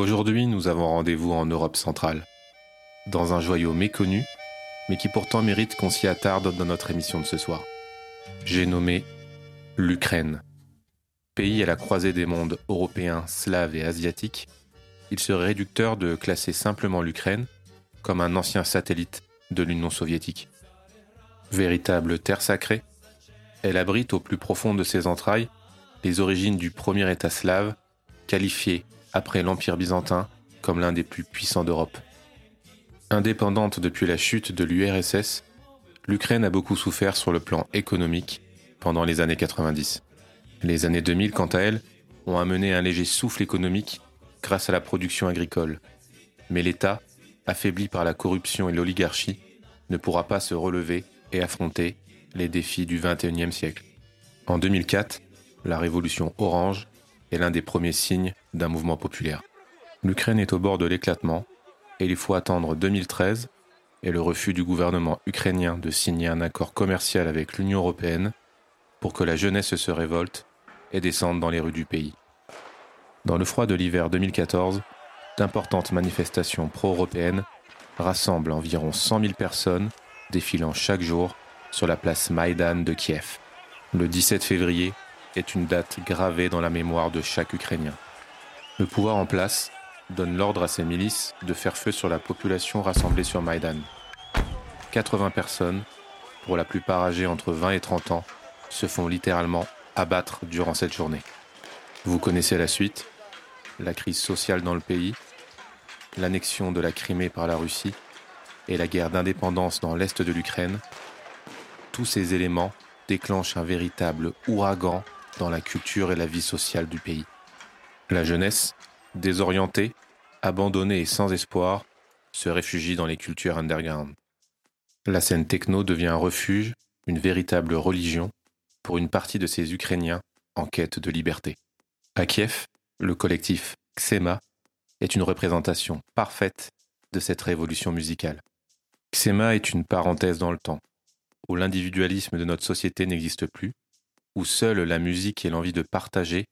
Aujourd'hui, nous avons rendez-vous en Europe centrale, dans un joyau méconnu, mais qui pourtant mérite qu'on s'y attarde dans notre émission de ce soir. J'ai nommé l'Ukraine. Pays à la croisée des mondes européens, slaves et asiatiques, il serait réducteur de classer simplement l'Ukraine comme un ancien satellite de l'Union soviétique. Véritable terre sacrée, elle abrite au plus profond de ses entrailles les origines du premier État slave, qualifié après l'Empire byzantin comme l'un des plus puissants d'Europe. Indépendante depuis la chute de l'URSS, l'Ukraine a beaucoup souffert sur le plan économique pendant les années 90. Les années 2000, quant à elles, ont amené un léger souffle économique grâce à la production agricole. Mais l'État, affaibli par la corruption et l'oligarchie, ne pourra pas se relever et affronter les défis du XXIe siècle. En 2004, la révolution orange est l'un des premiers signes d'un mouvement populaire. L'Ukraine est au bord de l'éclatement et il faut attendre 2013 et le refus du gouvernement ukrainien de signer un accord commercial avec l'Union européenne pour que la jeunesse se révolte et descende dans les rues du pays. Dans le froid de l'hiver 2014, d'importantes manifestations pro-européennes rassemblent environ 100 000 personnes défilant chaque jour sur la place Maïdan de Kiev. Le 17 février est une date gravée dans la mémoire de chaque Ukrainien. Le pouvoir en place donne l'ordre à ses milices de faire feu sur la population rassemblée sur Maïdan. 80 personnes, pour la plupart âgées entre 20 et 30 ans, se font littéralement abattre durant cette journée. Vous connaissez la suite, la crise sociale dans le pays, l'annexion de la Crimée par la Russie et la guerre d'indépendance dans l'est de l'Ukraine. Tous ces éléments déclenchent un véritable ouragan dans la culture et la vie sociale du pays. La jeunesse, désorientée, abandonnée et sans espoir, se réfugie dans les cultures underground. La scène techno devient un refuge, une véritable religion, pour une partie de ces Ukrainiens en quête de liberté. À Kiev, le collectif Xema est une représentation parfaite de cette révolution musicale. Xema est une parenthèse dans le temps, où l'individualisme de notre société n'existe plus, où seule la musique et l'envie de partager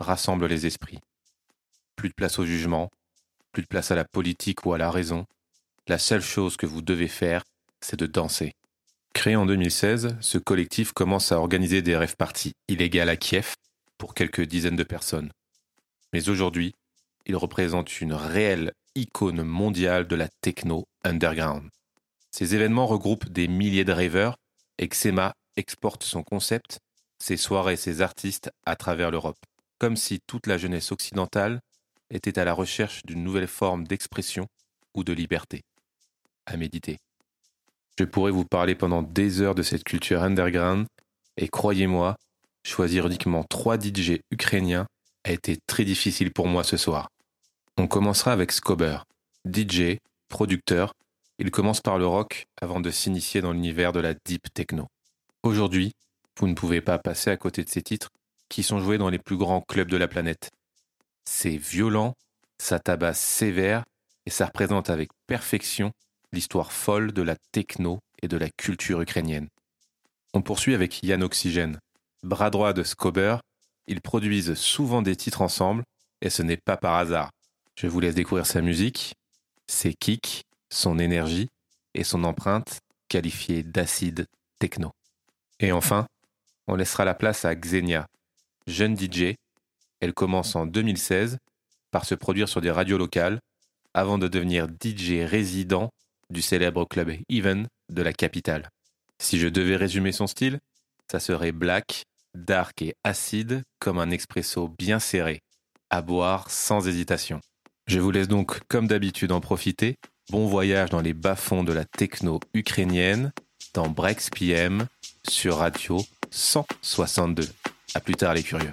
rassemblent les esprits. Plus de place au jugement, plus de place à la politique ou à la raison. La seule chose que vous devez faire, c'est de danser. Créé en 2016, ce collectif commence à organiser des rêves parties illégales à Kiev pour quelques dizaines de personnes. Mais aujourd'hui, il représente une réelle icône mondiale de la techno underground. Ces événements regroupent des milliers de rêveurs et Xema exporte son concept ses soirées, ses artistes à travers l'Europe, comme si toute la jeunesse occidentale était à la recherche d'une nouvelle forme d'expression ou de liberté. À méditer. Je pourrais vous parler pendant des heures de cette culture underground, et croyez-moi, choisir uniquement trois DJ ukrainiens a été très difficile pour moi ce soir. On commencera avec Skober, DJ, producteur. Il commence par le rock avant de s'initier dans l'univers de la deep techno. Aujourd'hui, vous ne pouvez pas passer à côté de ces titres qui sont joués dans les plus grands clubs de la planète. C'est violent, ça tabasse sévère et ça représente avec perfection l'histoire folle de la techno et de la culture ukrainienne. On poursuit avec Yann Oxygène. Bras droit de Skober, ils produisent souvent des titres ensemble et ce n'est pas par hasard. Je vous laisse découvrir sa musique, ses kicks, son énergie et son empreinte qualifiée d'acide techno. Et enfin, on laissera la place à Xenia, jeune DJ. Elle commence en 2016 par se produire sur des radios locales avant de devenir DJ résident du célèbre club Even de la capitale. Si je devais résumer son style, ça serait black, dark et acide comme un expresso bien serré, à boire sans hésitation. Je vous laisse donc comme d'habitude en profiter. Bon voyage dans les bas-fonds de la techno ukrainienne dans Brex PM sur Radio 162. À plus tard les curieux.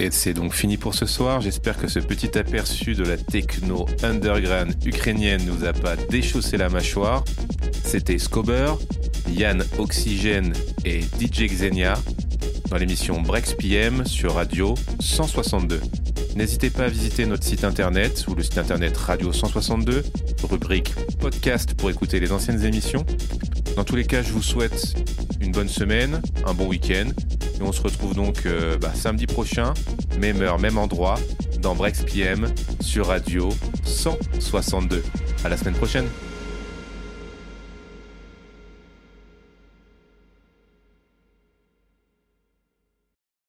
Et c'est donc fini pour ce soir. J'espère que ce petit aperçu de la techno underground ukrainienne nous a pas déchaussé la mâchoire. C'était Scober, Yann Oxygène et DJ Xenia dans l'émission Brex PM sur Radio 162. N'hésitez pas à visiter notre site internet ou le site internet Radio 162, rubrique podcast pour écouter les anciennes émissions. Dans tous les cas, je vous souhaite une bonne semaine, un bon week-end. Et on se retrouve donc euh, bah, samedi prochain, même heure, même endroit, dans Brex PM sur Radio 162. À la semaine prochaine.